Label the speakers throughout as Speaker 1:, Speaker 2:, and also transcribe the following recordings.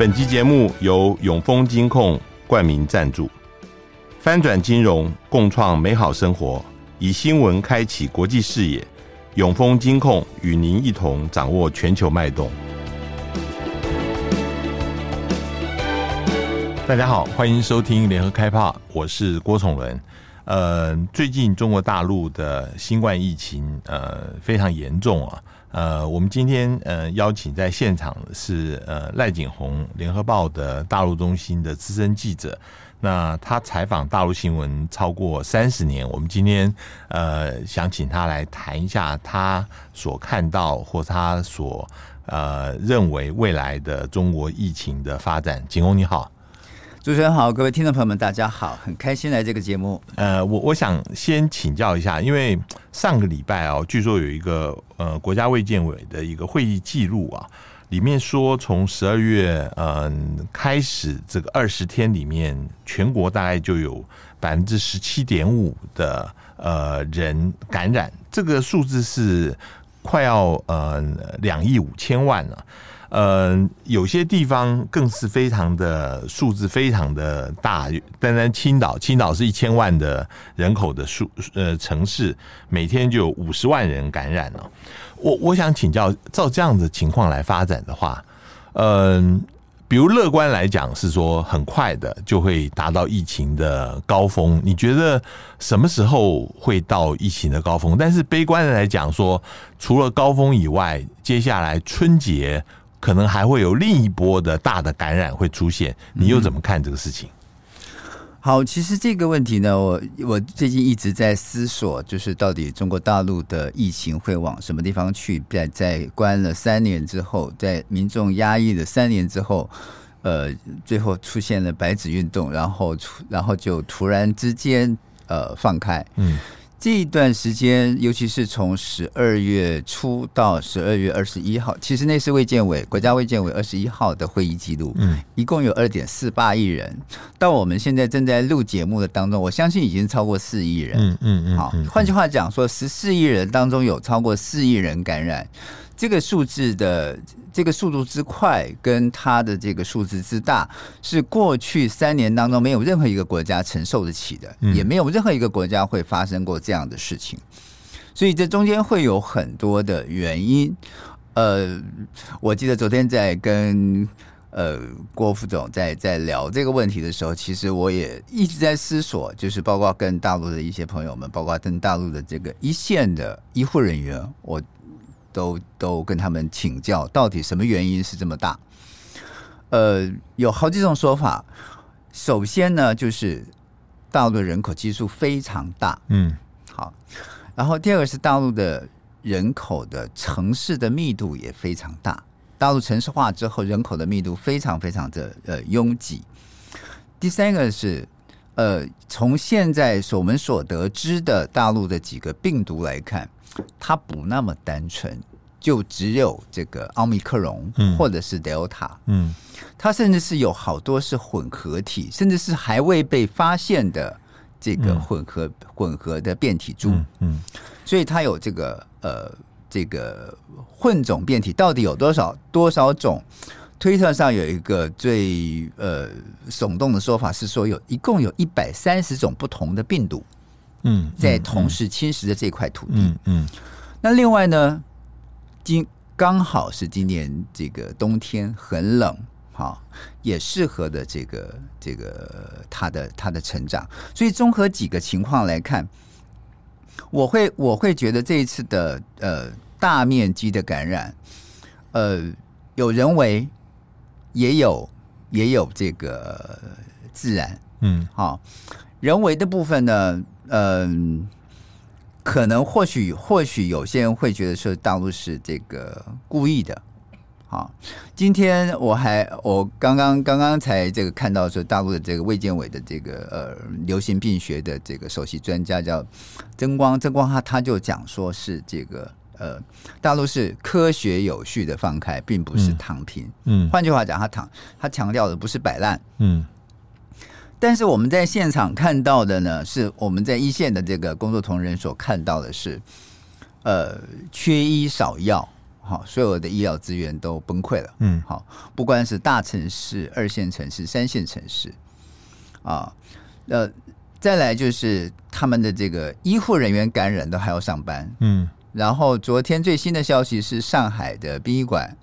Speaker 1: 本集节目由永丰金控冠名赞助，翻转金融，共创美好生活，以新闻开启国际视野。永丰金控与您一同掌握全球脉动。大家好，欢迎收听联合开炮，我是郭崇伦。呃，最近中国大陆的新冠疫情呃非常严重啊。呃，我们今天呃邀请在现场的是呃赖景宏，联合报的大陆中心的资深记者。那他采访大陆新闻超过三十年，我们今天呃想请他来谈一下他所看到或他所呃认为未来的中国疫情的发展。景宏你好。
Speaker 2: 主持人好，各位听众朋友们，大家好，很开心来这个节目。
Speaker 1: 呃，我我想先请教一下，因为上个礼拜哦，据说有一个呃国家卫健委的一个会议记录啊，里面说从十二月嗯、开始，这个二十天里面，全国大概就有百分之十七点五的呃人感染，这个数字是快要呃两亿五千万了。呃，有些地方更是非常的数字非常的大，单单青岛，青岛是一千万的人口的数呃城市，每天就有五十万人感染了。我我想请教，照这样的情况来发展的话，嗯、呃，比如乐观来讲是说很快的就会达到疫情的高峰，你觉得什么时候会到疫情的高峰？但是悲观的来讲说，除了高峰以外，接下来春节。可能还会有另一波的大的感染会出现，你又怎么看这个事情？
Speaker 2: 好，其实这个问题呢，我我最近一直在思索，就是到底中国大陆的疫情会往什么地方去？在在关了三年之后，在民众压抑了三年之后，呃，最后出现了白纸运动，然后然后就突然之间呃放开，嗯。这一段时间，尤其是从十二月初到十二月二十一号，其实那是卫健委国家卫健委二十一号的会议记录，嗯，一共有二点四八亿人。到我们现在正在录节目的当中，我相信已经超过四亿人，嗯嗯嗯。好，换句话讲说，十四亿人当中有超过四亿人感染。这个数字的这个速度之快，跟它的这个数字之大，是过去三年当中没有任何一个国家承受得起的，也没有任何一个国家会发生过这样的事情。所以这中间会有很多的原因。呃，我记得昨天在跟呃郭副总在在聊这个问题的时候，其实我也一直在思索，就是包括跟大陆的一些朋友们，包括跟大陆的这个一线的医护人员，我。都都跟他们请教，到底什么原因是这么大？呃，有好几种说法。首先呢，就是大陆的人口基数非常大，嗯，好。然后第二个是大陆的人口的城市的密度也非常大，大陆城市化之后，人口的密度非常非常的呃拥挤。第三个是呃，从现在所我们所得知的大陆的几个病毒来看。它不那么单纯，就只有这个奥密克戎，或者是德尔塔，嗯，它甚至是有好多是混合体，甚至是还未被发现的这个混合、嗯、混合的变体株，嗯，嗯，所以它有这个呃这个混种变体到底有多少多少种？推特上有一个最呃耸动的说法是说，有一共有一百三十种不同的病毒。嗯，在同时侵蚀着这块土地。嗯，嗯，那另外呢，今刚好是今年这个冬天很冷，好，也适合的这个这个它的它的成长。所以综合几个情况来看，我会我会觉得这一次的呃大面积的感染，呃，有人为，也有也有这个自然。嗯，好，人为的部分呢。嗯，可能或许或许有些人会觉得说大陆是这个故意的。好，今天我还我刚刚刚刚才这个看到说大陆的这个卫健委的这个呃流行病学的这个首席专家叫曾光，曾光他他就讲说是这个呃大陆是科学有序的放开，并不是躺平。嗯，换句话讲，他躺他强调的不是摆烂。嗯。但是我们在现场看到的呢，是我们在一线的这个工作同仁所看到的是，呃，缺医少药，好，所有的医疗资源都崩溃了。
Speaker 1: 嗯，
Speaker 2: 好，不管是大城市、二线城市、三线城市，啊，呃，再来就是他们的这个医护人员感染都还要上班。
Speaker 1: 嗯，
Speaker 2: 然后昨天最新的消息是，上海的殡仪馆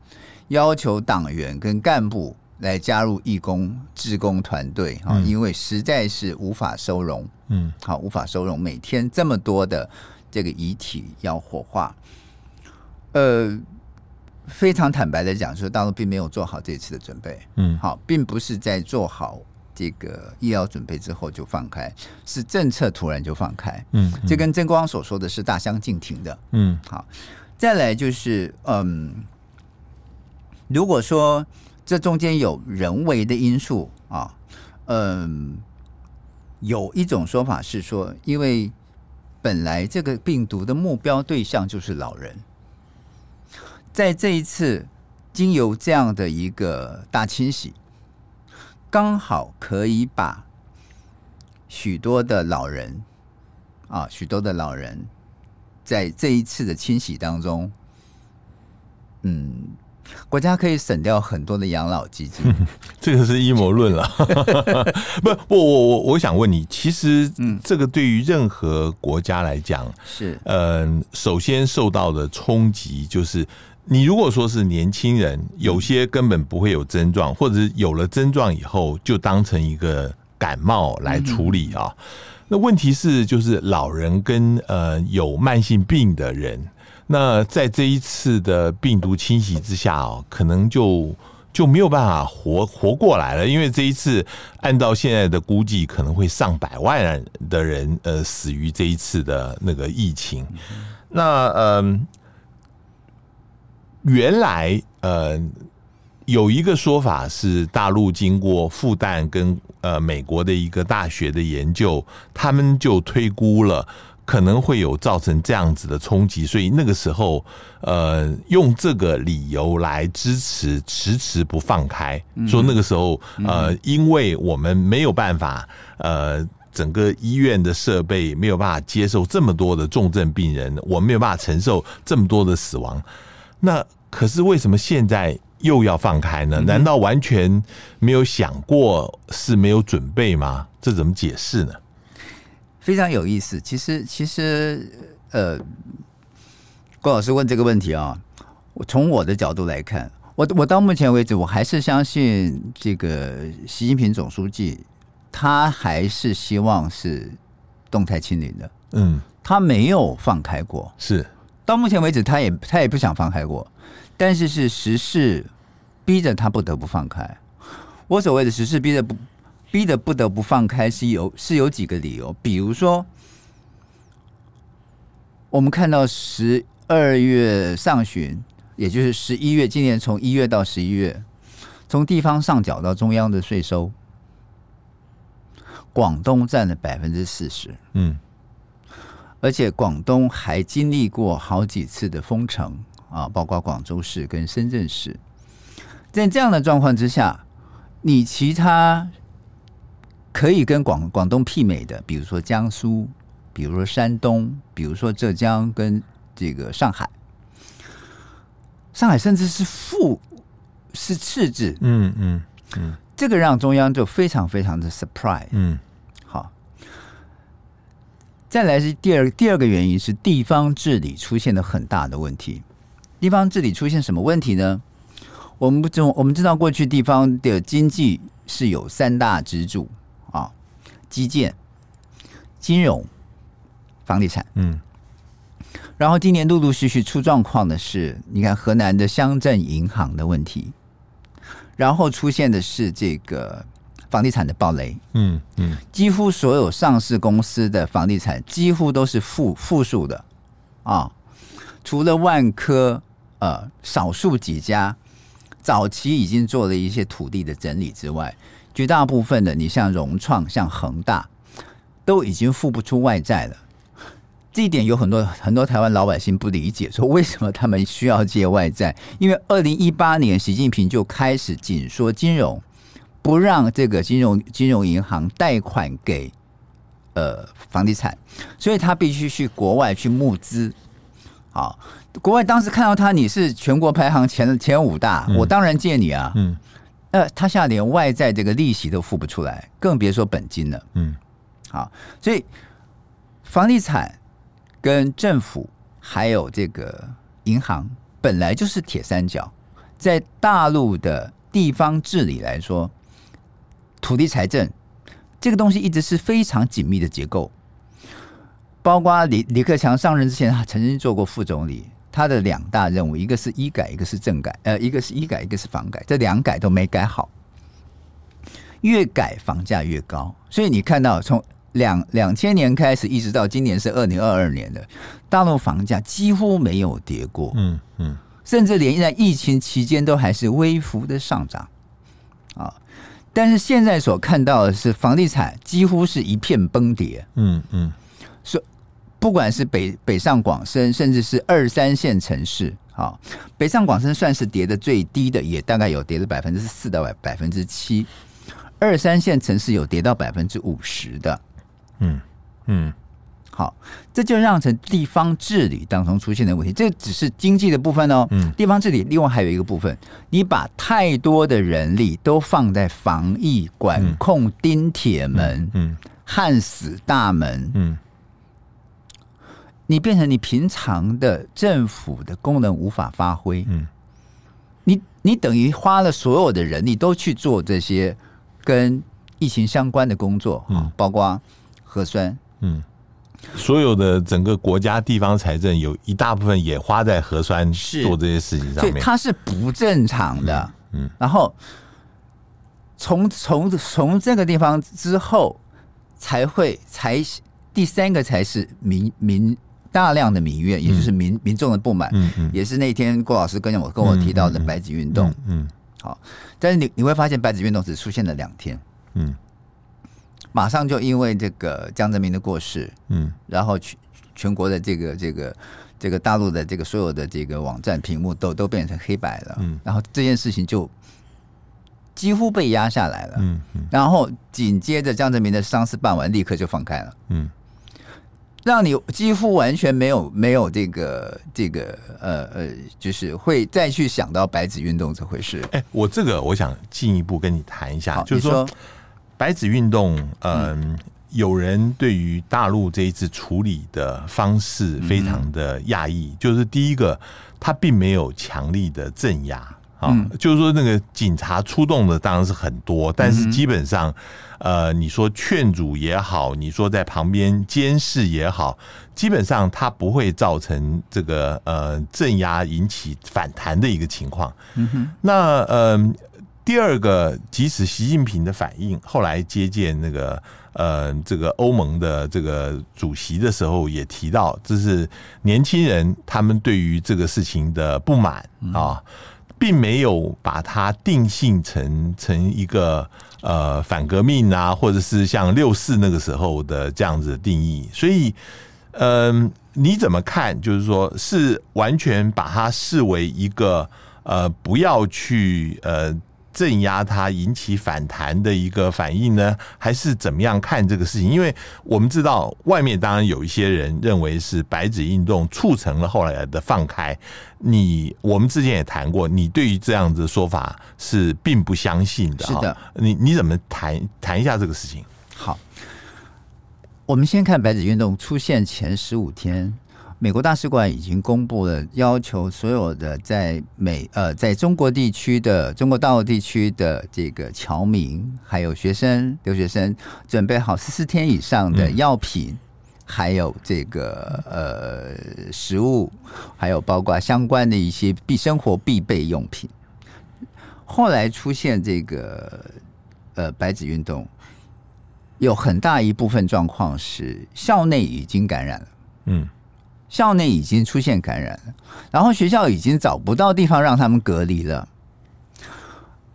Speaker 2: 要求党员跟干部来加入义工、志工团队啊，嗯、因为实在是无法收容。嗯，好，无法收容每天这么多的这个遗体要火化。呃。非常坦白的讲，说大陆并没有做好这次的准备，嗯，好，并不是在做好这个医疗准备之后就放开，是政策突然就放开，嗯，这跟曾光所说的是大相径庭的，嗯，好，再来就是，嗯，如果说这中间有人为的因素啊，嗯，有一种说法是说，因为本来这个病毒的目标对象就是老人。在这一次，经由这样的一个大清洗，刚好可以把许多的老人啊，许多的老人，在这一次的清洗当中，嗯，国家可以省掉很多的养老基金。
Speaker 1: 这个是阴谋论了，不不，我我我想问你，其实，嗯，这个对于任何国家来讲，
Speaker 2: 是，
Speaker 1: 嗯，首先受到的冲击就是。你如果说是年轻人，有些根本不会有症状，或者是有了症状以后就当成一个感冒来处理啊。那问题是，就是老人跟呃有慢性病的人，那在这一次的病毒侵袭之下哦，可能就就没有办法活活过来了。因为这一次按照现在的估计，可能会上百万人的人呃死于这一次的那个疫情。那嗯。原来，呃，有一个说法是，大陆经过复旦跟呃美国的一个大学的研究，他们就推估了可能会有造成这样子的冲击，所以那个时候，呃，用这个理由来支持 迟迟不放开，说那个时候，呃，因为我们没有办法，呃，整个医院的设备没有办法接受这么多的重症病人，我没有办法承受这么多的死亡，那。可是为什么现在又要放开呢？难道完全没有想过是没有准备吗？这怎么解释呢？
Speaker 2: 非常有意思。其实，其实，呃，郭老师问这个问题啊，我从我的角度来看，我我到目前为止，我还是相信这个习近平总书记，他还是希望是动态清零的。嗯，他没有放开过。
Speaker 1: 是
Speaker 2: 到目前为止，他也他也不想放开过。但是是时事逼着他不得不放开。我所谓的时事逼着不逼得不得不放开，是有是有几个理由。比如说，我们看到十二月上旬，也就是十一月，今年从一月到十一月，从地方上缴到中央的税收，广东占了百分之四十。嗯，而且广东还经历过好几次的封城。啊，包括广州市跟深圳市，在这样的状况之下，你其他可以跟广广东媲美的，比如说江苏，比如说山东，比如说浙江跟这个上海，上海甚至是负是赤字，嗯嗯嗯，这个让中央就非常非常的 surprise，嗯，好，再来是第二第二个原因是地方治理出现了很大的问题。地方治理出现什么问题呢？我们不知我们知道过去地方的经济是有三大支柱啊，基建、金融、房地产。嗯，然后今年陆陆续续出状况的是，你看河南的乡镇银行的问题，然后出现的是这个房地产的暴雷。嗯嗯，几乎所有上市公司的房地产几乎都是负负数的啊，除了万科。呃，少数几家早期已经做了一些土地的整理之外，绝大部分的，你像融创、像恒大，都已经付不出外债了。这一点有很多很多台湾老百姓不理解，说为什么他们需要借外债？因为二零一八年习近平就开始紧缩金融，不让这个金融金融银行贷款给呃房地产，所以他必须去国外去募资。好，国外当时看到他，你是全国排行前前五大，嗯、我当然借你啊。嗯，呃，他现在连外债这个利息都付不出来，更别说本金了。嗯，好，所以房地产跟政府还有这个银行本来就是铁三角，在大陆的地方治理来说，土地财政这个东西一直是非常紧密的结构。包括李李克强上任之前，他曾经做过副总理。他的两大任务，一个是医改，一个是政改。呃，一个是医改，一个是房改。这两改都没改好，越改房价越高。所以你看到从两两千年开始，一直到今年是二零二二年的大陆房价几乎没有跌过。嗯嗯，甚至连在疫情期间都还是微幅的上涨啊。但是现在所看到的是房地产几乎是一片崩跌。嗯嗯。不管是北北上广深，甚至是二三线城市，啊，北上广深算是跌的最低的，也大概有跌了百分之四到百分之七，二三线城市有跌到百分之五十的，嗯嗯，好，这就让成地方治理当中出现的问题，这只是经济的部分哦，嗯，地方治理另外还有一个部分，你把太多的人力都放在防疫管控钉铁门，嗯，焊死大门，嗯。你变成你平常的政府的功能无法发挥，嗯，你你等于花了所有的人力都去做这些跟疫情相关的工作，嗯，包括核酸，嗯，
Speaker 1: 所有的整个国家地方财政有一大部分也花在核酸做这些事情上面，
Speaker 2: 它是不正常的，嗯，然后从从从这个地方之后才会才第三个才是民民。大量的民怨，也就是民民众的不满，嗯嗯，也是那天郭老师跟我跟我提到的白纸运动，嗯，好，但是你你会发现白纸运动只出现了两天，嗯，马上就因为这个江泽民的过世，嗯，然后全全国的这个这个这个大陆的这个所有的这个网站屏幕都都变成黑白了，嗯，然后这件事情就几乎被压下来了，嗯嗯，然后紧接着江泽民的丧事办完，立刻就放开了，嗯。让你几乎完全没有没有这个这个呃呃，就是会再去想到白纸运动这回事。
Speaker 1: 哎，我这个我想进一步跟你谈一下，就是说白纸运动，嗯，有人对于大陆这一次处理的方式非常的讶异，就是第一个，他并没有强力的镇压。啊，就是说那个警察出动的当然是很多，但是基本上，呃，你说劝阻也好，你说在旁边监视也好，基本上它不会造成这个呃镇压引起反弹的一个情况。嗯哼，那呃第二个，即使习近平的反应后来接见那个呃这个欧盟的这个主席的时候，也提到这是年轻人他们对于这个事情的不满啊。并没有把它定性成成一个呃反革命啊，或者是像六四那个时候的这样子的定义，所以嗯、你怎么看？就是说，是完全把它视为一个呃不要去呃。镇压它引起反弹的一个反应呢，还是怎么样看这个事情？因为我们知道，外面当然有一些人认为是白纸运动促成了后来的放开。你我们之前也谈过，你对于这样子的说法是并不相信的。
Speaker 2: 是的，
Speaker 1: 你你怎么谈谈一下这个事情？
Speaker 2: 好，我们先看白纸运动出现前十五天。美国大使馆已经公布了，要求所有的在美呃在中国地区的中国大陆地区的这个侨民，还有学生、留学生，准备好十四天以上的药品，还有这个呃食物，还有包括相关的一些必生活必备用品。后来出现这个呃白纸运动，有很大一部分状况是校内已经感染了，嗯。校内已经出现感染，然后学校已经找不到地方让他们隔离了。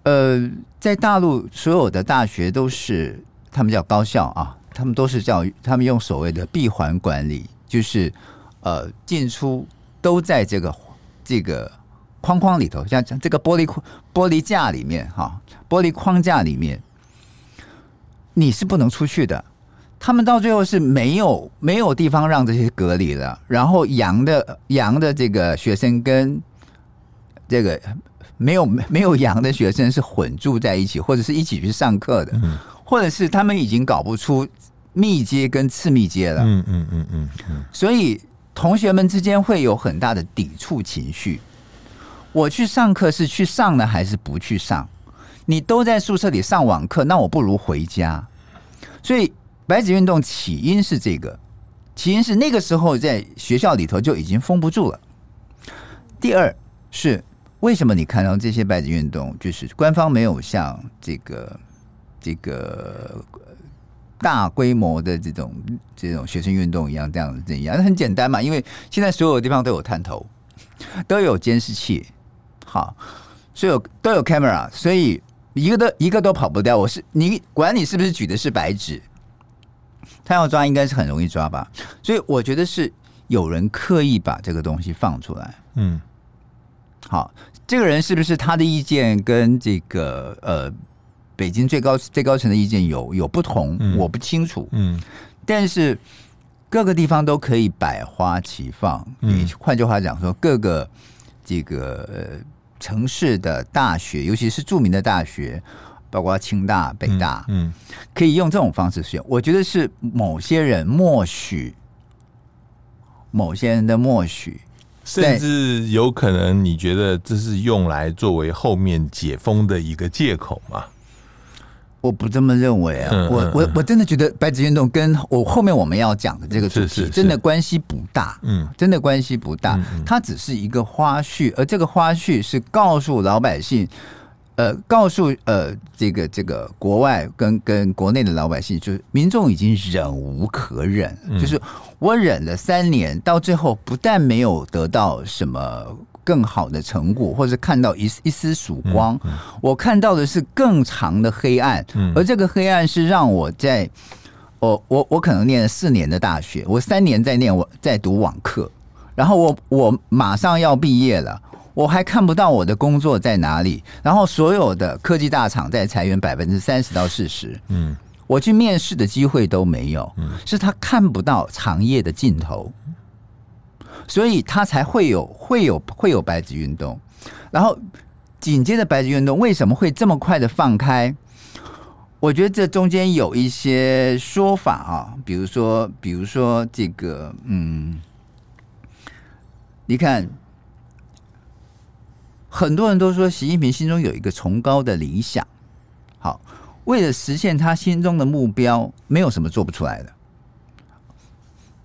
Speaker 2: 呃，在大陆所有的大学都是他们叫高校啊，他们都是叫他们用所谓的闭环管理，就是呃进出都在这个这个框框里头，像这个玻璃玻璃架里面哈，玻璃框架里面，你是不能出去的。他们到最后是没有没有地方让这些隔离了，然后阳的阳的这个学生跟这个没有没有阳的学生是混住在一起，或者是一起去上课的，嗯、或者是他们已经搞不出密接跟次密接了，嗯嗯嗯嗯嗯，所以同学们之间会有很大的抵触情绪。我去上课是去上呢，还是不去上？你都在宿舍里上网课，那我不如回家。所以。白纸运动起因是这个，起因是那个时候在学校里头就已经封不住了。第二是为什么你看到这些白纸运动，就是官方没有像这个这个大规模的这种这种学生运动一样这样这样？那很简单嘛，因为现在所有地方都有探头，都有监视器，好，所有都有 camera，所以一个都一个都跑不掉。我是你管你是不是举的是白纸。他要抓应该是很容易抓吧，所以我觉得是有人刻意把这个东西放出来。嗯，好，这个人是不是他的意见跟这个呃北京最高最高层的意见有有不同？嗯，我不清楚。嗯，但是各个地方都可以百花齐放。你换句话讲说，各个这个城市的大学，尤其是著名的大学。包括清大、北大，嗯，嗯，可以用这种方式使用。我觉得是某些人默许，某些人的默许，
Speaker 1: 甚至有可能你觉得这是用来作为后面解封的一个借口吗？
Speaker 2: 我不这么认为啊，嗯、我我我真的觉得白纸运动跟我后面我们要讲的这个主题真的关系不大，嗯，真的关系不大，它只是一个花絮，而这个花絮是告诉老百姓。呃，告诉呃，这个这个国外跟跟国内的老百姓，就是民众已经忍无可忍，嗯、就是我忍了三年，到最后不但没有得到什么更好的成果，或者看到一一丝曙光，嗯嗯、我看到的是更长的黑暗，嗯、而这个黑暗是让我在，我我我可能念了四年的大学，我三年在念我在读网课，然后我我马上要毕业了。我还看不到我的工作在哪里，然后所有的科技大厂在裁员百分之三十到四十，嗯，我去面试的机会都没有，嗯，是他看不到长夜的尽头，所以他才会有会有会有白纸运动，然后紧接着白纸运动为什么会这么快的放开？我觉得这中间有一些说法啊，比如说比如说这个，嗯，你看。很多人都说习近平心中有一个崇高的理想，好，为了实现他心中的目标，没有什么做不出来的。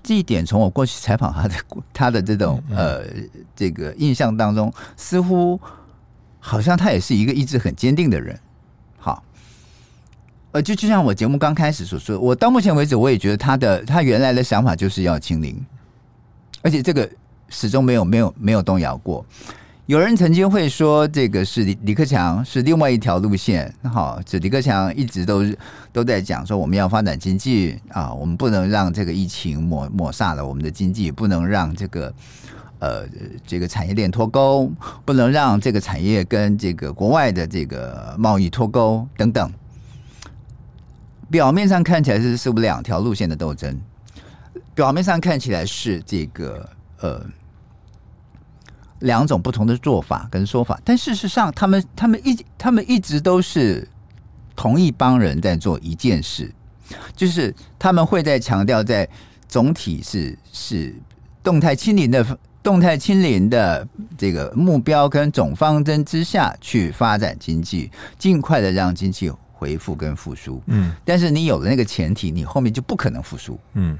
Speaker 2: 这一点从我过去采访他的他的这种呃这个印象当中，似乎好像他也是一个意志很坚定的人。好，呃，就就像我节目刚开始所说，我到目前为止我也觉得他的他原来的想法就是要清零，而且这个始终没有没有没有动摇过。有人曾经会说，这个是李克强是另外一条路线。好，这李克强一直都都在讲说，我们要发展经济啊，我们不能让这个疫情抹抹杀了我们的经济，不能让这个呃这个产业链脱钩，不能让这个产业跟这个国外的这个贸易脱钩等等。表面上看起来是是不是两条路线的斗争？表面上看起来是这个呃。两种不同的做法跟说法，但事实上，他们他们一他们一直都是同一帮人在做一件事，就是他们会在强调，在总体是是动态清零的动态清零的这个目标跟总方针之下去发展经济，尽快的让经济恢复跟复苏。嗯，但是你有了那个前提，你后面就不可能复苏。嗯。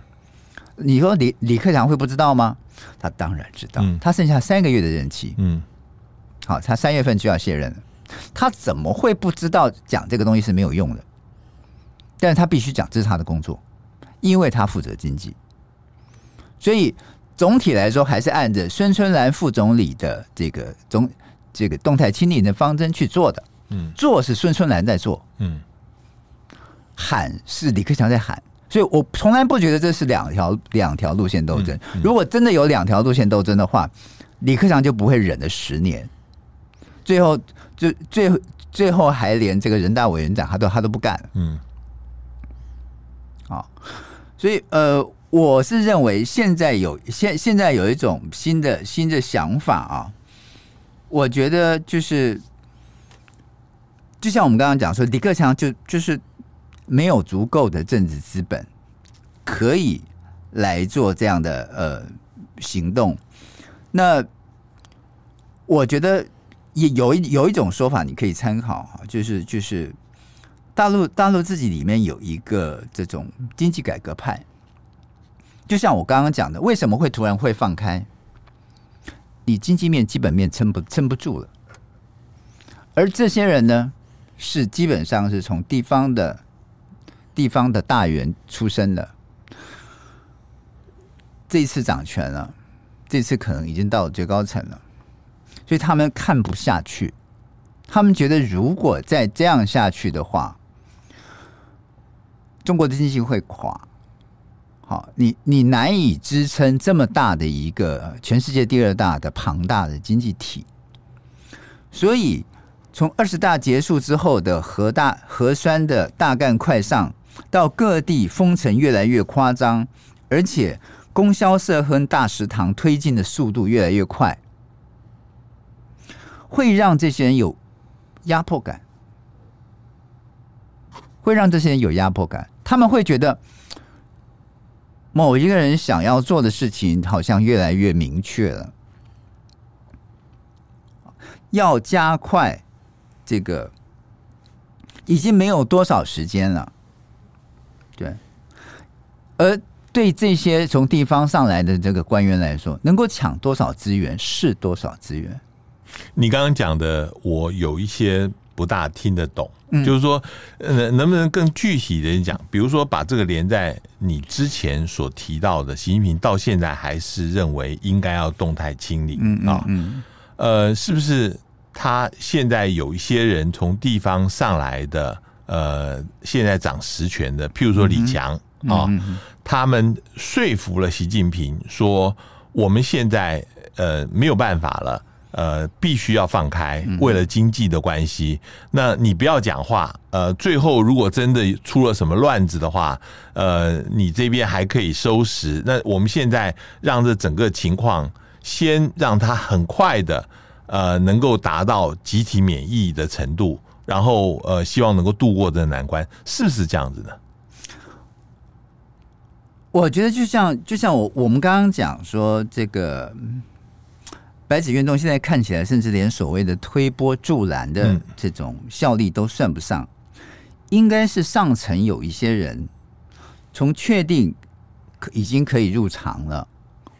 Speaker 2: 你说李李克强会不知道吗？他当然知道。他剩下三个月的任期，嗯，好，他三月份就要卸任了。他怎么会不知道讲这个东西是没有用的？但是他必须讲，这是他的工作，因为他负责经济。所以总体来说，还是按着孙春兰副总理的这个总这个动态清零的方针去做的。嗯，做是孙春兰在做，嗯，喊是李克强在喊。所以我从来不觉得这是两条两条路线斗争。如果真的有两条路线斗争的话，李克强就不会忍了十年，最后就最最后还连这个人大委员长他都他都不干。嗯，好，所以呃，我是认为现在有现现在有一种新的新的想法啊，我觉得就是就像我们刚刚讲说，李克强就就是没有足够的政治资本可以来做这样的呃行动。那我觉得也有一有一种说法，你可以参考哈，就是就是。大陆大陆自己里面有一个这种经济改革派，就像我刚刚讲的，为什么会突然会放开？你经济面、基本面撑不撑不住了，而这些人呢，是基本上是从地方的地方的大员出身的，这一次掌权了，这次可能已经到最高层了，所以他们看不下去，他们觉得如果再这样下去的话。中国的经济会垮，好，你你难以支撑这么大的一个全世界第二大的庞大的经济体，所以从二十大结束之后的核大核酸的大干快上，到各地封城越来越夸张，而且供销社和大食堂推进的速度越来越快，会让这些人有压迫感。会让这些人有压迫感，他们会觉得某一个人想要做的事情好像越来越明确了，要加快这个已经没有多少时间了，对，而对这些从地方上来的这个官员来说，能够抢多少资源是多少资源。
Speaker 1: 你刚刚讲的，我有一些不大听得懂。就是说，呃，能不能更具体的讲？比如说，把这个连在你之前所提到的，习近平到现在还是认为应该要动态清理，嗯啊？呃，是不是他现在有一些人从地方上来的，呃，现在掌实权的，譬如说李强啊，他们说服了习近平说，我们现在呃没有办法了。呃，必须要放开，为了经济的关系。嗯、那你不要讲话。呃，最后如果真的出了什么乱子的话，呃，你这边还可以收拾。那我们现在让这整个情况先让它很快的，呃，能够达到集体免疫的程度，然后呃，希望能够度过这个难关，是不是这样子呢？
Speaker 2: 我觉得就像就像我我们刚刚讲说这个。白纸运动现在看起来，甚至连所谓的推波助澜的这种效力都算不上。应该是上层有一些人，从确定已经可以入场了，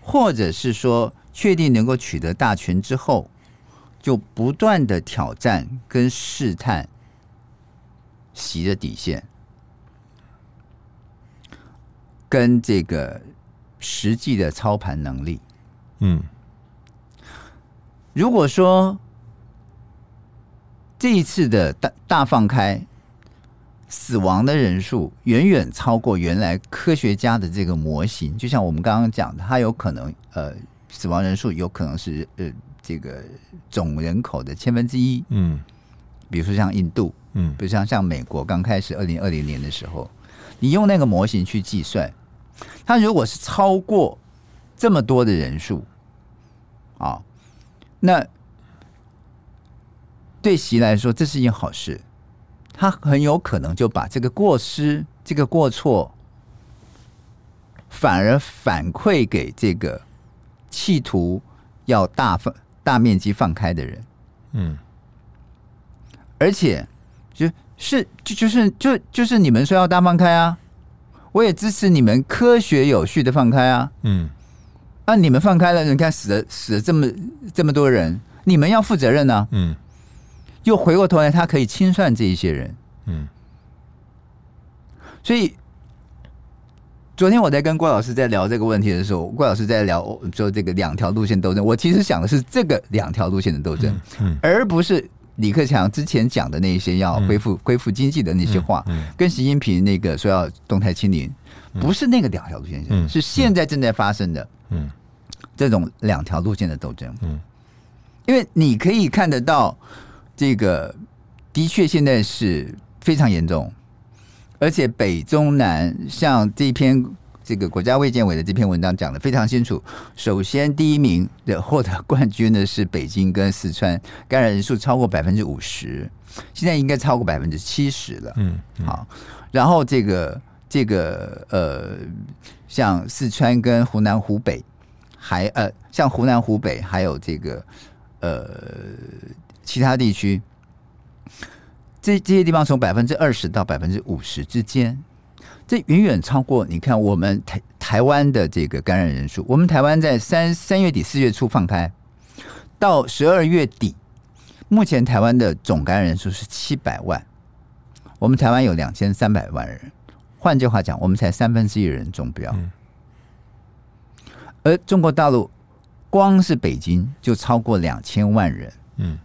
Speaker 2: 或者是说确定能够取得大权之后，就不断的挑战跟试探习的底线，跟这个实际的操盘能力，嗯。如果说这一次的大大放开，死亡的人数远远超过原来科学家的这个模型，就像我们刚刚讲的，它有可能呃死亡人数有可能是呃这个总人口的千分之一，嗯，比如说像印度，嗯，比如像像美国刚开始二零二零年的时候，你用那个模型去计算，它如果是超过这么多的人数，啊。那对习来说，这是一件好事。他很有可能就把这个过失、这个过错，反而反馈给这个企图要大放、大面积放开的人。嗯，而且就是就就是就就是你们说要大放开啊，我也支持你们科学有序的放开啊。嗯。那、啊、你们放开了，你看死了死了这么这么多人，你们要负责任呢、啊。嗯，又回过头来，他可以清算这一些人。嗯，所以昨天我在跟郭老师在聊这个问题的时候，郭老师在聊就这个两条路线斗争。我其实想的是这个两条路线的斗争，嗯，嗯而不是李克强之前讲的那些要恢复、嗯、恢复经济的那些话，嗯嗯、跟习近平那个说要动态清零，不是那个两条路线，嗯、是现在正在发生的。嗯。这种两条路线的斗争，嗯，因为你可以看得到，这个的确现在是非常严重，而且北中南像这篇这个国家卫健委的这篇文章讲的非常清楚。首先，第一名的获得冠军的是北京跟四川，感染人数超过百分之五十，现在应该超过百分之七十了。
Speaker 1: 嗯，嗯，
Speaker 2: 好，然后这个这个呃，像四川跟湖南、湖北，还呃，像湖南、湖北还有这个呃其他地区，这这些地方从百分之二十到百分之五十之间。这远远超过你看我们台台湾的这个感染人数。我们台湾在三三月底四月初放开，到十二月底，目前台湾的总感染人数是七百万。我们台湾有两千三百万人，换句话讲，我们才三分之一人中标。而中国大陆光是北京就超过两千万人，嗯，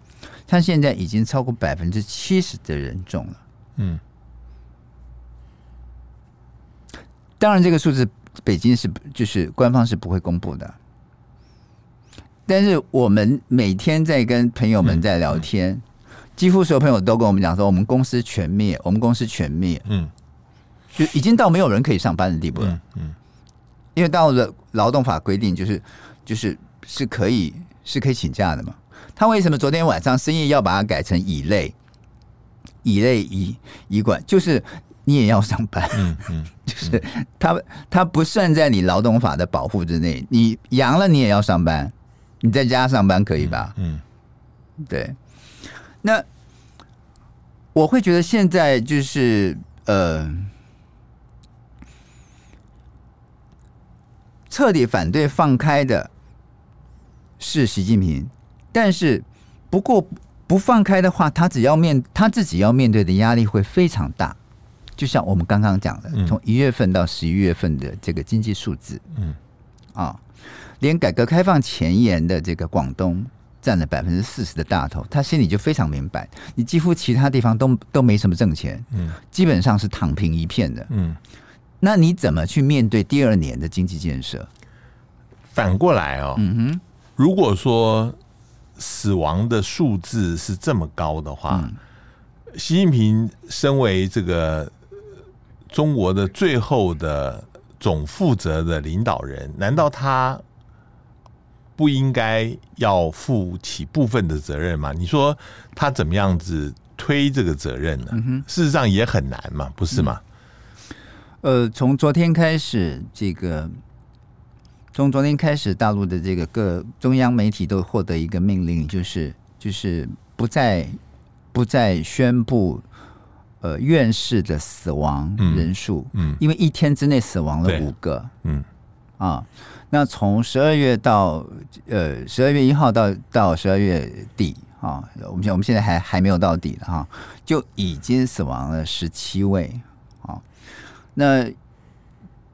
Speaker 2: 他现在已经超过百分之七十的人中了，嗯。当然，这个数字北京是就是官方是不会公布的。但是我们每天在跟朋友们在聊天，几乎所有朋友都跟我们讲说，我们公司全灭，我们公司全灭，嗯，就已经到没有人可以上班的地步了。嗯，嗯因为到了劳动法规定就是就是是可以是可以请假的嘛。他为什么昨天晚上深夜要把它改成乙类？乙类乙乙管就是。你也要上班，嗯 嗯，就是他他不算在你劳动法的保护之内。你阳了，你也要上班，你在家上班可以吧？嗯，对。那我会觉得现在就是呃，彻底反对放开的是习近平，但是不过不放开的话，他只要面他自己要面对的压力会非常大。就像我们刚刚讲的，从一月份到十一月份的这个经济数字，嗯，啊，连改革开放前沿的这个广东占了百分之四十的大头，他心里就非常明白，你几乎其他地方都都没什么挣钱，嗯，基本上是躺平一片的，嗯，那你怎么去面对第二年的经济建设？
Speaker 1: 反过来哦，嗯哼，如果说死亡的数字是这么高的话，嗯，习近平身为这个。中国的最后的总负责的领导人，难道他不应该要负起部分的责任吗？你说他怎么样子推这个责任呢？嗯、事实上也很难嘛，不是吗？
Speaker 2: 呃，从昨天开始，这个从昨天开始，大陆的这个各中央媒体都获得一个命令，就是就是不再不再宣布。呃，院士的死亡人数，嗯，嗯，因为一天之内死亡了五个，嗯，啊，那从十二月到呃十二月一号到到十二月底啊，我们现我们现在还还没有到底的哈，就已经死亡了十七位，啊，那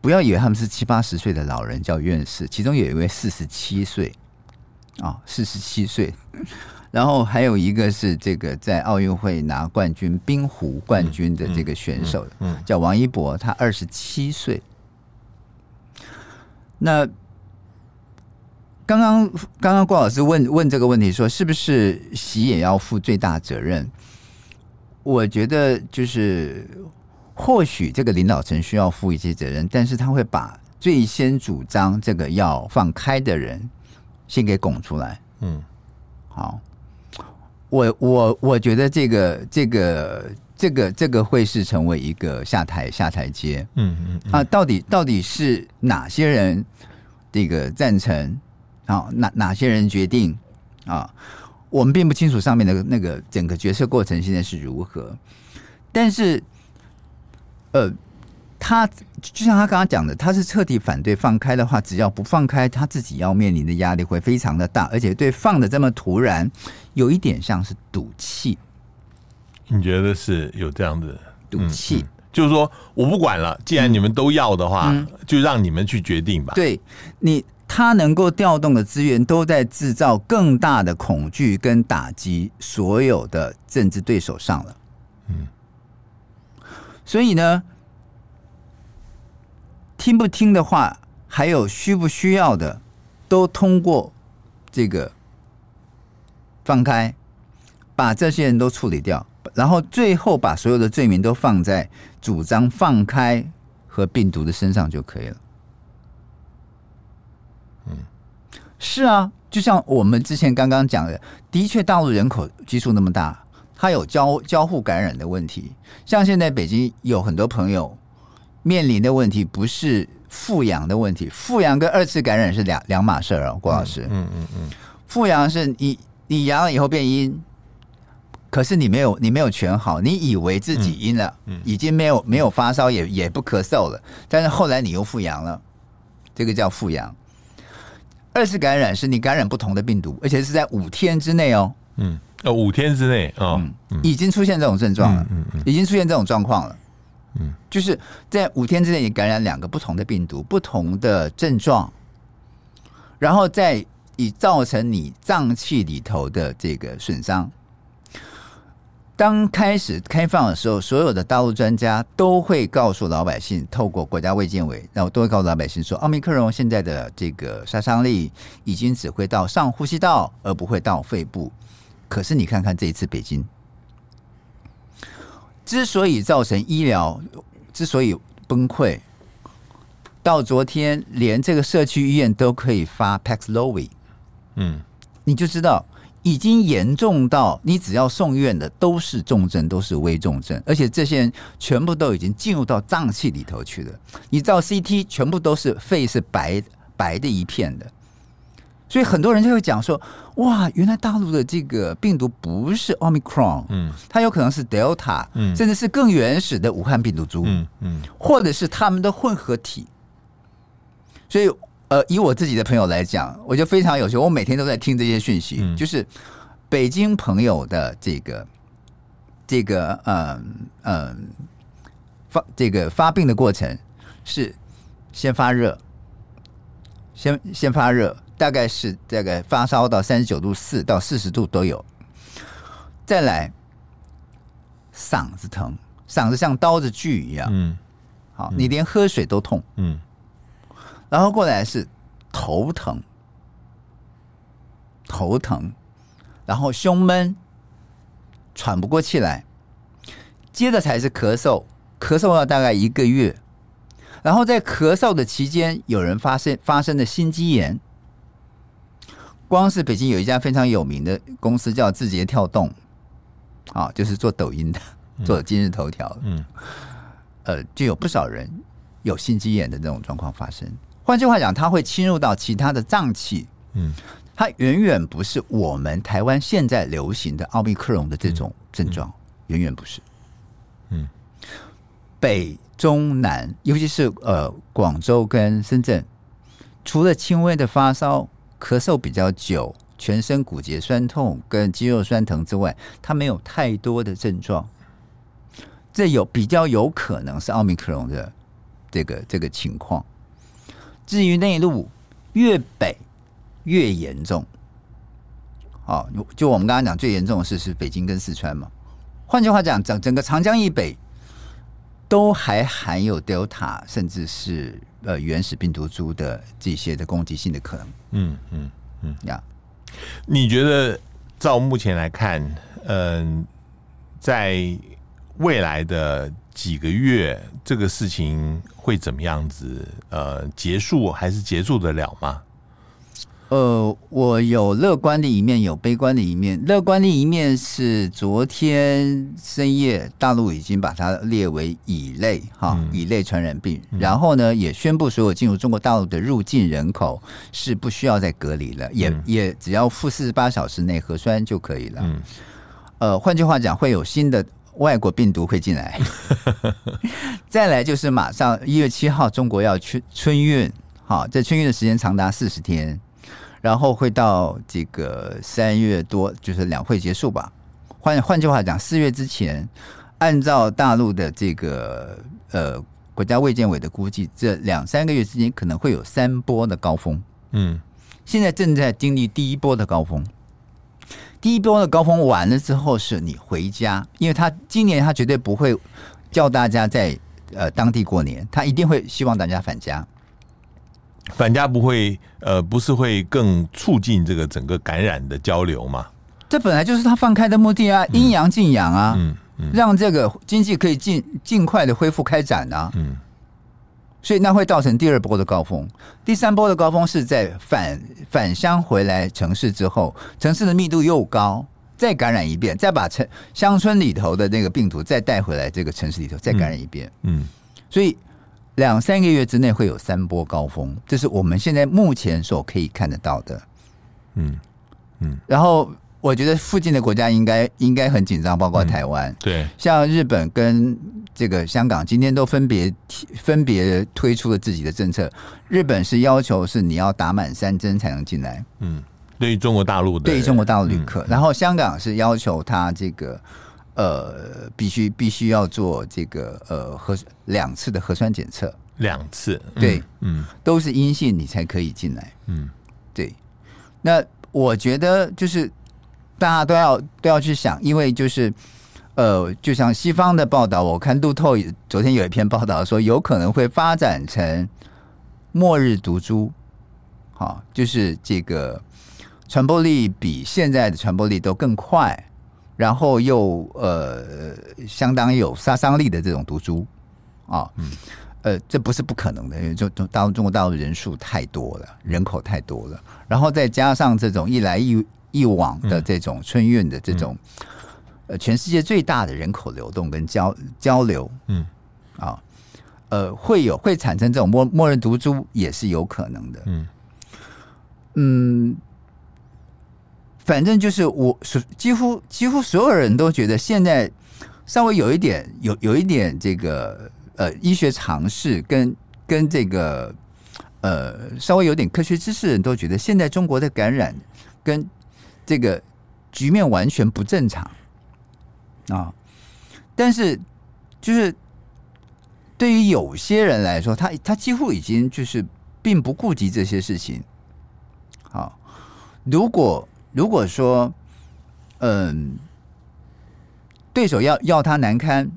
Speaker 2: 不要以为他们是七八十岁的老人叫院士，其中有一位四十七岁，啊，四十七岁。然后还有一个是这个在奥运会拿冠军冰壶冠军的这个选手，叫王一博，他二十七岁。那刚刚刚刚郭老师问问这个问题，说是不是习也要负最大责任？我觉得就是或许这个领导层需要负一些责任，但是他会把最先主张这个要放开的人先给拱出来。嗯，好。我我我觉得这个这个这个这个会是成为一个下台下台阶，嗯嗯啊，到底到底是哪些人这个赞成啊？哪哪些人决定啊？我们并不清楚上面的那个整个决策过程现在是如何，但是呃。他就像他刚刚讲的，他是彻底反对放开的话，只要不放开，他自己要面临的压力会非常的大，而且对放的这么突然，有一点像是赌气。
Speaker 1: 你觉得是有这样的
Speaker 2: 赌气？
Speaker 1: 就是说我不管了，既然你们都要的话，嗯、就让你们去决定吧。
Speaker 2: 对你，他能够调动的资源都在制造更大的恐惧跟打击所有的政治对手上了。嗯，所以呢听不听的话还有需不需要的都通过这个放开把这些人都处理掉然后最后把所有的罪名都放在主张放开和病毒的身上就可以了。是啊就像我们之前刚刚讲的的确大陆人口基数那么大它有交交互感染的问题。像现在北京有很多朋友面临的问题，不是复阳的问题，复阳跟二次感染是两两码事儿啊，郭老师。
Speaker 1: 嗯嗯嗯，
Speaker 2: 复阳是你你阳了以后变阴。可是你没有，你没有全好，你以为自己阴了，嗯嗯、已经没有没有发烧，也也不咳嗽了，但是后来你又复阳了，这个叫复阳。二次感染是你感染不同的病毒，而且是在五天之内哦。
Speaker 1: 嗯，呃，五天之内哦、
Speaker 2: 嗯，已经出现这种症状了，嗯嗯，已经出现这种状况了，嗯，就是在五天之内你感染两个不同的病毒，不同的症状，然后再以造成你脏器里头的这个损伤。当开始开放的时候，所有的大陆专家都会告诉老百姓，透过国家卫健委，然后都会告诉老百姓说，奥密克戎现在的这个杀伤力已经只会到上呼吸道，而不会到肺部。可是你看看这一次北京，之所以造成医疗之所以崩溃，到昨天连这个社区医院都可以发 Paxlovid，嗯，你就知道。已经严重到你只要送院的都是重症，都是危重症，而且这些人全部都已经进入到脏器里头去了。你照 CT，全部都是肺是白白的一片的，所以很多人就会讲说：哇，原来大陆的这个病毒不是 Omicron，嗯，它有可能是 Delta，嗯，甚至是更原始的武汉病毒株，嗯嗯，或者是他们的混合体，所以。呃，以我自己的朋友来讲，我就非常有趣。我每天都在听这些讯息，嗯、就是北京朋友的这个这个嗯嗯发这个发病的过程是先发热，先先发热，大概是大概发烧到三十九度四到四十度都有，再来嗓子疼，嗓子像刀子锯一样，嗯，好，你连喝水都痛，嗯。然后过来是头疼，头疼，然后胸闷，喘不过气来，接着才是咳嗽，咳嗽了大概一个月，然后在咳嗽的期间，有人发生发生的心肌炎。光是北京有一家非常有名的公司叫字节跳动，啊，就是做抖音的，做今日头条，嗯，呃，就有不少人有心肌炎的这种状况发生。换句话讲，它会侵入到其他的脏器，嗯，它远远不是我们台湾现在流行的奥密克戎的这种症状，远远不是。嗯，北中南，尤其是呃广州跟深圳，除了轻微的发烧、咳嗽比较久、全身骨节酸痛跟肌肉酸疼之外，它没有太多的症状。这有比较有可能是奥密克戎的这个这个情况。至于内陆，越北越严重。好，就我们刚刚讲最严重的是是北京跟四川嘛。换句话讲，整整个长江以北都还含有 Delta，甚至是呃原始病毒株的这些的攻击性的可能。嗯嗯嗯，呀，
Speaker 1: 你觉得照目前来看，嗯、呃，在未来的几个月，这个事情会怎么样子？呃，结束还是结束得了吗？
Speaker 2: 呃，我有乐观的一面，有悲观的一面。乐观的一面是昨天深夜，大陆已经把它列为乙类，哈，乙类传染病。嗯、然后呢，也宣布所有进入中国大陆的入境人口是不需要再隔离了，也、嗯、也只要负四十八小时内核酸就可以了。嗯，呃，换句话讲，会有新的。外国病毒会进来，再来就是马上一月七号，中国要春春运，好，在春运的时间长达四十天，然后会到这个三月多，就是两会结束吧。换换句话讲，四月之前，按照大陆的这个呃国家卫健委的估计，这两三个月之间可能会有三波的高峰。嗯，现在正在经历第一波的高峰。第一波的高峰完了之后，是你回家，因为他今年他绝对不会叫大家在呃当地过年，他一定会希望大家返家。
Speaker 1: 返家不会呃，不是会更促进这个整个感染的交流吗？
Speaker 2: 这本来就是他放开的目的啊，阴阳尽阳啊，嗯嗯，让这个经济可以尽尽快的恢复开展啊，嗯，所以那会造成第二波的高峰。第三波的高峰是在返返乡回来城市之后，城市的密度又高，再感染一遍，再把城乡村里头的那个病毒再带回来这个城市里头，再感染一遍。嗯，所以两三个月之内会有三波高峰，这是我们现在目前所可以看得到的。嗯嗯，然后。我觉得附近的国家应该应该很紧张，包括台湾。
Speaker 1: 嗯、对，
Speaker 2: 像日本跟这个香港今天都分别分别推出了自己的政策。日本是要求是你要打满三针才能进来。
Speaker 1: 嗯，对于中国大陆的，
Speaker 2: 对于中国大陆旅客，嗯、然后香港是要求他这个呃必须必须要做这个呃核两次的核酸检测，
Speaker 1: 两次。
Speaker 2: 嗯、对，嗯，都是阴性你才可以进来。嗯，对。那我觉得就是。大家都要都要去想，因为就是，呃，就像西方的报道，我看路透昨天有一篇报道说，有可能会发展成末日毒株，好，就是这个传播力比现在的传播力都更快，然后又呃相当有杀伤力的这种毒株啊，嗯，呃，这不是不可能的，因为中大陆中国大陆人数太多了，人口太多了，然后再加上这种一来一。一往的这种春运的这种，呃，全世界最大的人口流动跟交交流，嗯，啊，呃，会有会产生这种默默认毒株也是有可能的，嗯，嗯，反正就是我所几乎几乎所有人都觉得现在稍微有一点有有一点这个呃医学常识跟跟这个呃稍微有点科学知识的人都觉得现在中国的感染跟这个局面完全不正常啊！但是，就是对于有些人来说，他他几乎已经就是并不顾及这些事情。好，如果如果说，嗯，对手要要他难堪，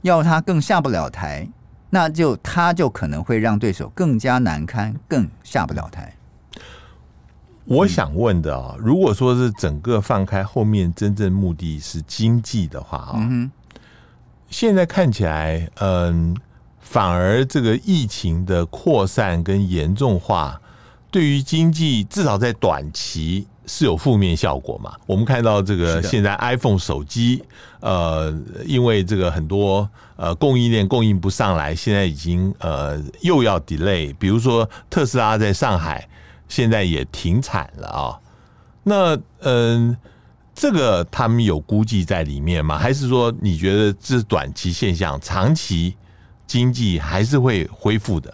Speaker 2: 要他更下不了台，那就他就可能会让对手更加难堪，更下不了台。
Speaker 1: 我想问的啊，如果说是整个放开后面真正目的是经济的话啊，现在看起来，嗯，反而这个疫情的扩散跟严重化，对于经济至少在短期是有负面效果嘛？我们看到这个现在 iPhone 手机，呃，因为这个很多呃供应链供应不上来，现在已经呃又要 delay，比如说特斯拉在上海。现在也停产了啊，那嗯，这个他们有估计在里面吗？还是说你觉得这是短期现象，长期经济还是会恢复的？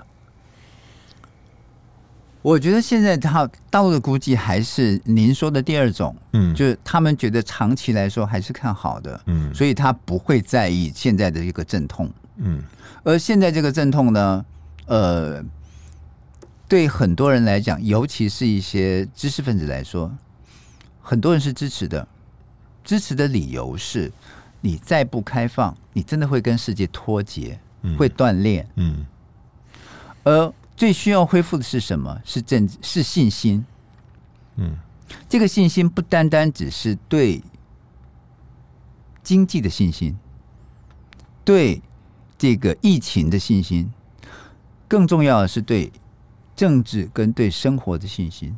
Speaker 2: 我觉得现在他大陆的估计还是您说的第二种，嗯，就是他们觉得长期来说还是看好的，嗯，所以他不会在意现在的一个阵痛，嗯，而现在这个阵痛呢，呃。对很多人来讲，尤其是一些知识分子来说，很多人是支持的。支持的理由是，你再不开放，你真的会跟世界脱节，会断裂。嗯。而最需要恢复的是什么？是政治，是信心。嗯。这个信心不单单只是对经济的信心，对这个疫情的信心，更重要的是对。政治跟对生活的信心，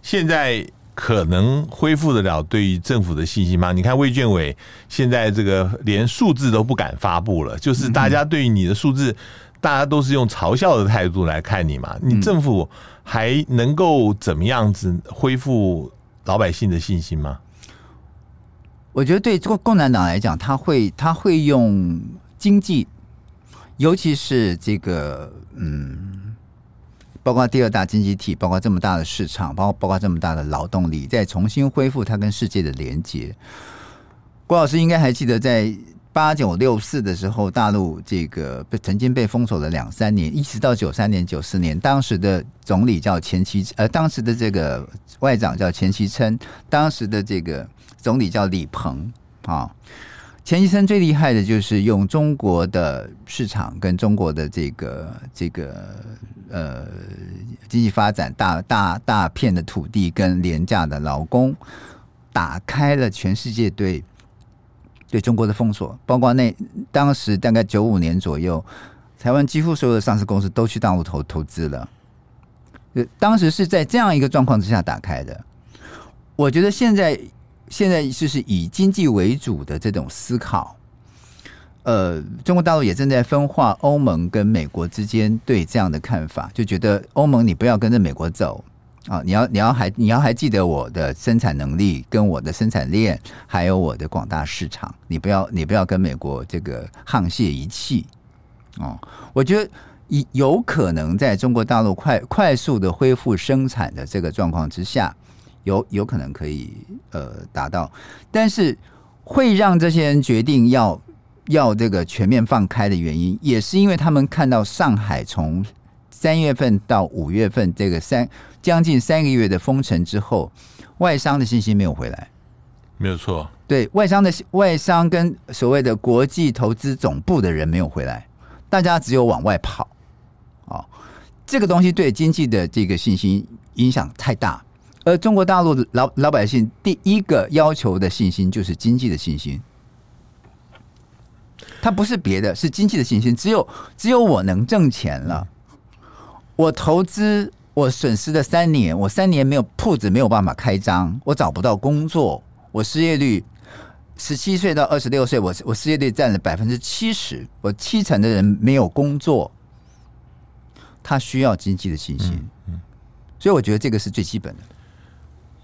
Speaker 1: 现在可能恢复得了对于政府的信心吗？你看卫健委现在这个连数字都不敢发布了，就是大家对于你的数字，大家都是用嘲笑的态度来看你嘛。你政府还能够怎么样子恢复老百姓的信心吗？
Speaker 2: 我觉得对这个共产党来讲，他会他会用经济。尤其是这个，嗯，包括第二大经济体，包括这么大的市场，包括包括这么大的劳动力，再重新恢复它跟世界的连接。郭老师应该还记得，在八九六四的时候，大陆这个被曾经被封锁了两三年，一直到九三年、九四年，当时的总理叫钱其，呃，当时的这个外长叫钱其琛，当时的这个总理叫李鹏啊。钱其琛最厉害的就是用中国的市场跟中国的这个这个呃经济发展，大大大片的土地跟廉价的劳工，打开了全世界对对中国的封锁，包括那当时大概九五年左右，台湾几乎所有的上市公司都去大陆投投资了。呃，当时是在这样一个状况之下打开的。我觉得现在现在就是以经济为主的这种思考。呃，中国大陆也正在分化欧盟跟美国之间对这样的看法，就觉得欧盟你不要跟着美国走啊，你要你要还你要还记得我的生产能力跟我的生产链，还有我的广大市场，你不要你不要跟美国这个沆瀣一气哦。我觉得有有可能在中国大陆快快速的恢复生产的这个状况之下，有有可能可以呃达到，但是会让这些人决定要。要这个全面放开的原因，也是因为他们看到上海从三月份到五月份这个三将近三个月的封城之后，外商的信心没有回来。
Speaker 1: 没有错，
Speaker 2: 对外商的外商跟所谓的国际投资总部的人没有回来，大家只有往外跑。哦，这个东西对经济的这个信心影响太大，而中国大陆的老老百姓第一个要求的信心就是经济的信心。它不是别的，是经济的信心。只有只有我能挣钱了，我投资，我损失了三年，我三年没有铺子没有办法开张，我找不到工作，我失业率十七岁到二十六岁，我我失业率占了百分之七十，我七成的人没有工作，他需要经济的信心。嗯，所以我觉得这个是最基本的。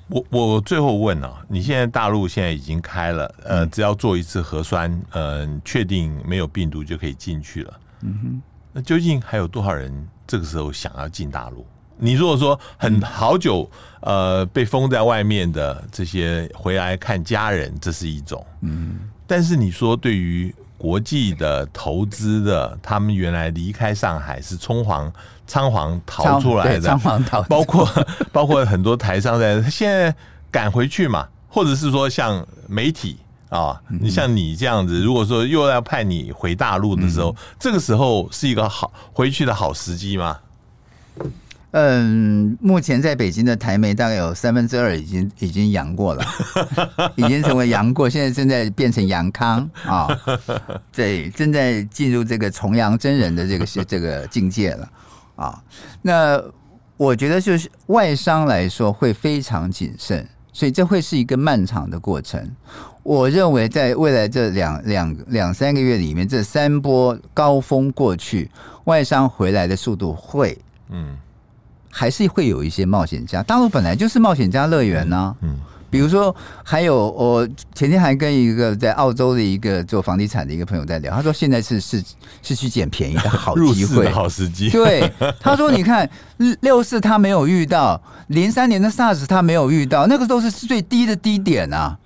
Speaker 1: 我我最后问啊，你现在大陆现在已经开了，呃，只要做一次核酸，嗯，确定没有病毒就可以进去了。嗯哼，那究竟还有多少人这个时候想要进大陆？你如果说很好久，呃，被封在外面的这些回来看家人，这是一种。嗯，但是你说对于国际的投资的，他们原来离开上海是仓皇仓皇逃出来的，
Speaker 2: 仓皇逃，
Speaker 1: 包括包括很多台商在现在赶回去嘛，或者是说像媒体啊，你像你这样子，如果说又要派你回大陆的时候，这个时候是一个好回去的好时机吗？
Speaker 2: 嗯，目前在北京的台媒大概有三分之二已经已经阳过了，已经成为阳过，现在正在变成阳康啊，对，正在进入这个重阳真人的这个 这个境界了啊。那我觉得就是外商来说会非常谨慎，所以这会是一个漫长的过程。我认为在未来这两两两三个月里面，这三波高峰过去，外商回来的速度会嗯。还是会有一些冒险家，大陆本来就是冒险家乐园呢。嗯，比如说，还有我前天还跟一个在澳洲的一个做房地产的一个朋友在聊，他说现在是是是去捡便宜的好机会，
Speaker 1: 好时机。
Speaker 2: 对，他说你看 六四他没有遇到，零三年的 SARS 他没有遇到，那个都是最低的低点啊。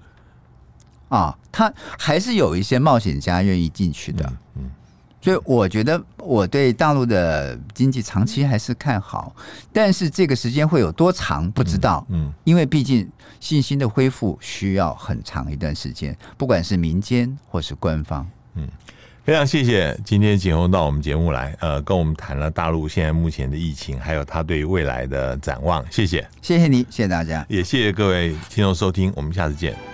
Speaker 2: 啊，他还是有一些冒险家愿意进去的。嗯。所以我觉得我对大陆的经济长期还是看好，但是这个时间会有多长不知道。嗯，因为毕竟信心的恢复需要很长一段时间，不管是民间或是官方。
Speaker 1: 嗯，非常谢谢今天景洪到我们节目来，呃，跟我们谈了大陆现在目前的疫情，还有他对未来的展望。谢谢，
Speaker 2: 谢谢你，谢谢大家，
Speaker 1: 也谢谢各位听众收听，我们下次
Speaker 3: 见。